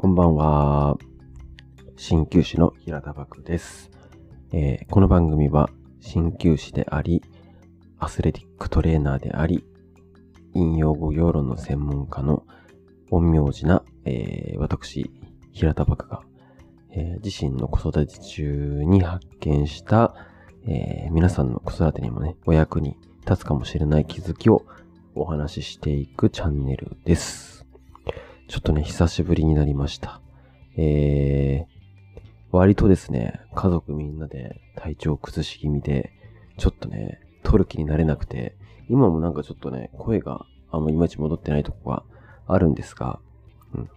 こんばんは。鍼灸師の平田漠です、えー、この番組は鍼灸師であり、アスレティックトレーナーであり、引用語用論の専門家の陰陽師な、えー、私、平田漠が、えー、自身の子育て中に発見した、え、皆さんの子育てにもね、お役に立つかもしれない気づきをお話ししていくチャンネルです。ちょっとね、久しぶりになりました。えー、割とですね、家族みんなで体調崩し気味で、ちょっとね、撮る気になれなくて、今もなんかちょっとね、声があんまいまいち戻ってないとこがあるんですが、うん。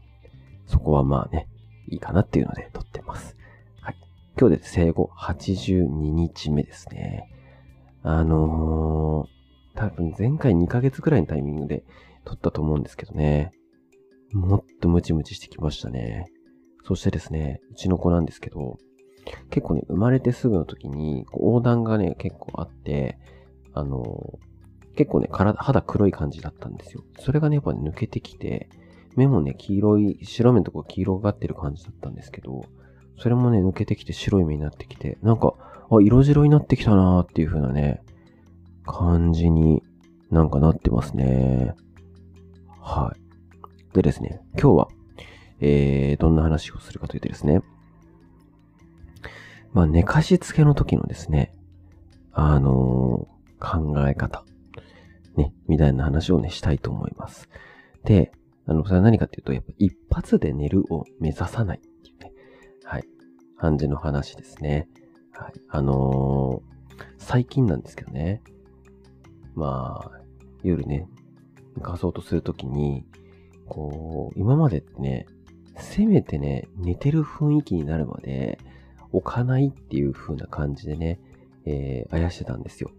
そこはまあね、いいかなっていうので撮ってます。はい。今日で生後82日目ですね。あのー、多分前回2ヶ月くらいのタイミングで撮ったと思うんですけどね。もっとムチムチしてきましたね。そしてですね、うちの子なんですけど、結構ね、生まれてすぐの時に、横断がね、結構あって、あの、結構ね、体、肌黒い感じだったんですよ。それがね、やっぱ抜けてきて、目もね、黄色い、白目のとこ黄色がってる感じだったんですけど、それもね、抜けてきて白い目になってきて、なんか、あ、色白になってきたなーっていう風なね、感じになんかなってますね。はい。でですね、今日は、えー、どんな話をするかというとですね、まあ、寝かしつけの時のですね、あのー、考え方、ね、みたいな話をね、したいと思います。で、あの、それは何かっていうと、やっぱ一発で寝るを目指さないっていうね、はい、感じの話ですね。はい、あのー、最近なんですけどね、まあ、夜ね、寝そうとするときに、こう、今までってね、せめてね、寝てる雰囲気になるまで置かないっていう風な感じでね、えー、あやしてたんですよ。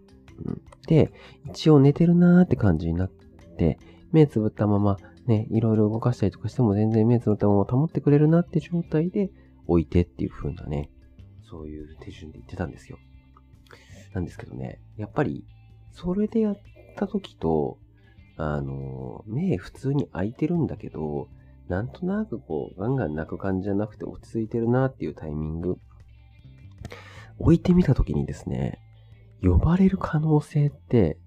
うん、で、一応寝てるなーって感じになって、目つぶったままね、いろいろ動かしたりとかしても全然目つぶったまま保ってくれるなって状態で置いてっていう風なね、そういう手順で言ってたんですよ。なんですけどね、やっぱり、それでやった時と、あの、目普通に開いてるんだけど、なんとなくこう、ガンガン泣く感じじゃなくて落ち着いてるなっていうタイミング、置いてみたときにですね、呼ばれる可能性って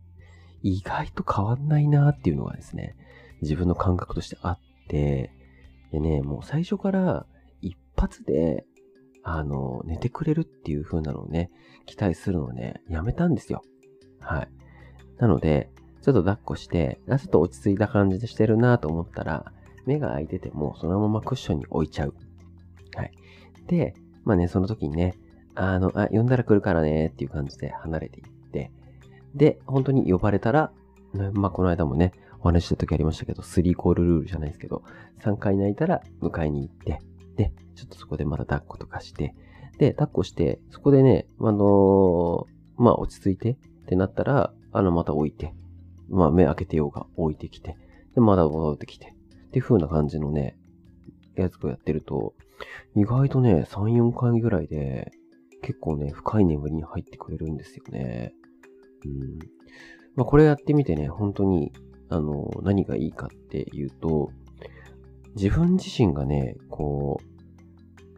意外と変わんないなっていうのがですね、自分の感覚としてあって、でね、もう最初から一発で、あの、寝てくれるっていう風なのをね、期待するのをね、やめたんですよ。はい。なので、ちょっと抱っこして、ちょっと落ち着いた感じでしてるなと思ったら、目が開いててもそのままクッションに置いちゃう。はい。で、まあね、その時にね、あの、あ、呼んだら来るからねっていう感じで離れていって、で、本当に呼ばれたら、まあこの間もね、お話した時ありましたけど、3コールルールじゃないですけど、3回泣いたら迎えに行って、で、ちょっとそこでまた抱っことかして、で、抱っこして、そこでね、あのー、まあ落ち着いてってなったら、あの、また置いて、まあ目開けてようが置いてきて、で、まだ戻ってきて、っていう風な感じのね、やつをやってると、意外とね、3、4回ぐらいで、結構ね、深い眠りに入ってくれるんですよね。うん。まあ、これやってみてね、本当に、あの、何がいいかっていうと、自分自身がね、こ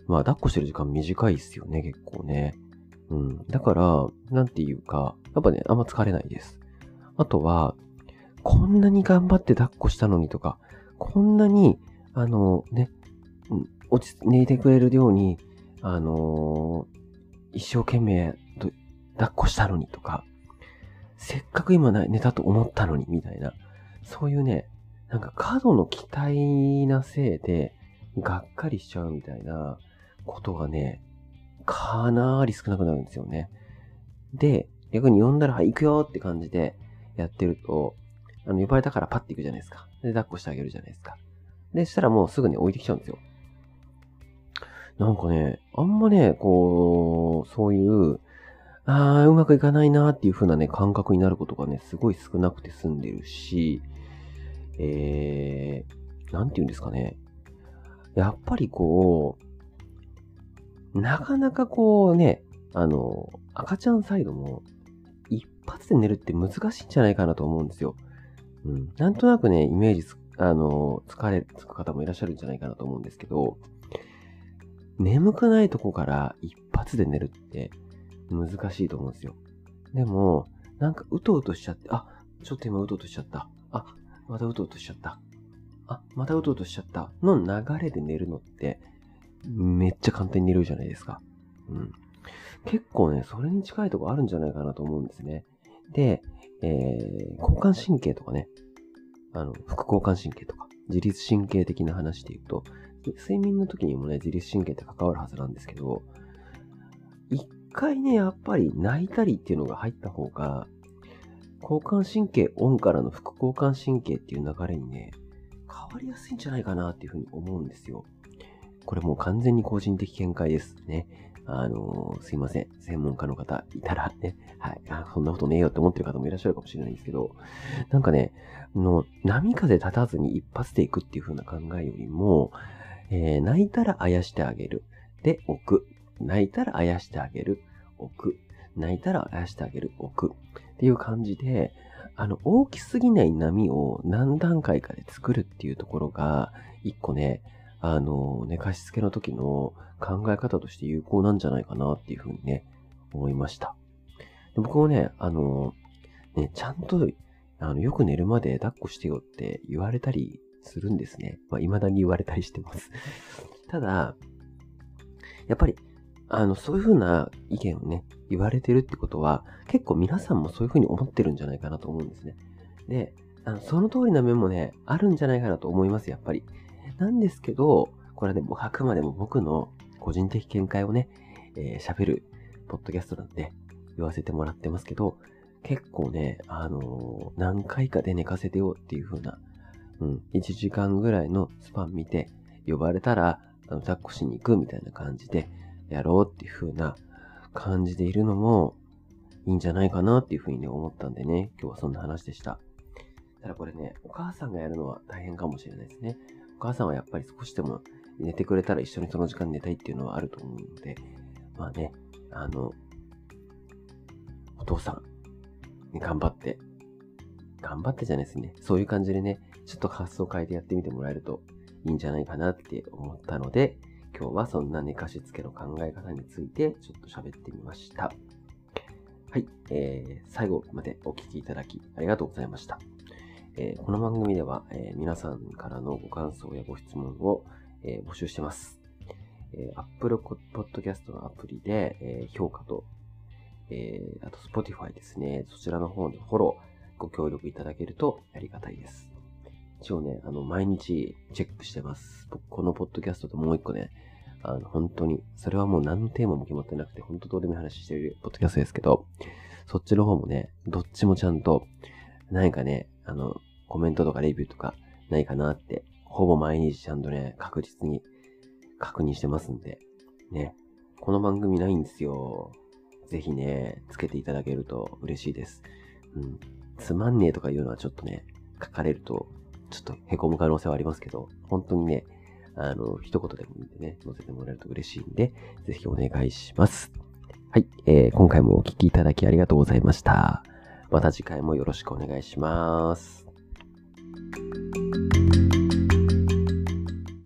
う、まあ、抱っこしてる時間短いっすよね、結構ね。うん。だから、なんていうか、やっぱね、あんま疲れないです。あとは、こんなに頑張って抱っこしたのにとか、こんなに、あの、ね、落ち、寝てくれるように、あの、一生懸命抱っこしたのにとか、せっかく今寝たと思ったのに、みたいな。そういうね、なんか過度の期待なせいで、がっかりしちゃうみたいなことがね、かなり少なくなるんですよね。で、逆に呼んだら、はい、行くよって感じでやってると、あの、呼ばれたからパッて行くじゃないですか。で、抱っこしてあげるじゃないですか。で、したらもうすぐに置いてきちゃうんですよ。なんかね、あんまね、こう、そういう、ああ、うまくいかないなーっていう風なね、感覚になることがね、すごい少なくて済んでるし、えー、なんて言うんですかね。やっぱりこう、なかなかこうね、あの、赤ちゃんサイドも、発で寝るって難しいんじゃないかなと思うんですよ。うん。なんとなくね、イメージあの、疲れつく方もいらっしゃるんじゃないかなと思うんですけど、眠くないとこから一発で寝るって難しいと思うんですよ。でも、なんかうとうとしちゃって、あ、ちょっと今うとうとしちゃった。あ、またうとうとしちゃった。あ、またうとうとしちゃった。の流れで寝るのって、めっちゃ簡単に寝るじゃないですか。うん。結構ね、それに近いとこあるんじゃないかなと思うんですね。で、えー、交感神経とかね、あの、副交感神経とか、自律神経的な話で言うと、睡眠の時にもね、自律神経って関わるはずなんですけど、一回ね、やっぱり泣いたりっていうのが入った方が、交感神経オンからの副交感神経っていう流れにね、変わりやすいんじゃないかなっていうふうに思うんですよ。これもう完全に個人的見解ですね。あのー、すいません。専門家の方いたらね、はい。あ、そんなことねえよって思ってる方もいらっしゃるかもしれないんですけど、なんかね、の、波風立たずに一発で行くっていう風な考えよりも、えー、泣いたらあやしてあげる。で、置く。泣いたらあやしてあげる。置く。泣いたらあやしてあげる。置く。っていう感じで、あの、大きすぎない波を何段階かで作るっていうところが、一個ね、あの、寝かしつけの時の考え方として有効なんじゃないかなっていうふうにね、思いました。で僕もね、あの、ね、ちゃんと、あの、よく寝るまで抱っこしてよって言われたりするんですね。まあ、未だに言われたりしてます。ただ、やっぱり、あの、そういうふうな意見をね、言われてるってことは、結構皆さんもそういうふうに思ってるんじゃないかなと思うんですね。で、あのその通りな面もね、あるんじゃないかなと思います、やっぱり。なんですけど、これはね、あくまでも僕の個人的見解をね、えー、喋るポッドキャストなんで言わせてもらってますけど、結構ね、あのー、何回かで寝かせてよっていう風な、うん、1時間ぐらいのスパン見て、呼ばれたら、あの、抱っこしに行くみたいな感じで、やろうっていう風な感じでいるのも、いいんじゃないかなっていう風にね、思ったんでね、今日はそんな話でした。ただこれね、お母さんがやるのは大変かもしれないですね。お母さんはやっぱり少しでも寝てくれたら一緒にその時間寝たいっていうのはあると思うので、まあね、あの、お父さん、頑張って、頑張ってじゃないですね。そういう感じでね、ちょっと発想を変えてやってみてもらえるといいんじゃないかなって思ったので、今日はそんな寝かしつけの考え方についてちょっと喋ってみました。はい、えー、最後までお聴きいただきありがとうございました。えー、この番組では、えー、皆さんからのご感想やご質問を、え募集してます。え Apple Podcast のアプリで、え評価と、えあと Spotify ですね、そちらの方でフォロー、ご協力いただけるとありがたいです。一応ね、あの、毎日チェックしてます。僕、このポッドキャストともう一個ね、あの、本当に、それはもう何のテーマも決まってなくて、本当どうでもいい話してるポッドキャストですけど、そっちの方もね、どっちもちゃんと、何かね、あの、コメントとかレビューとかないかなって、ほぼ毎日ちゃんとね、確実に確認してますんで、ね。この番組ないんですよ。ぜひね、つけていただけると嬉しいです。うん。つまんねえとか言うのはちょっとね、書かれると、ちょっと凹む可能性はありますけど、本当にね、あの、一言でもいいんでね、載せてもらえると嬉しいんで、ぜひお願いします。はい、えー、今回もお聴きいただきありがとうございました。また次回もよろしくお願いします。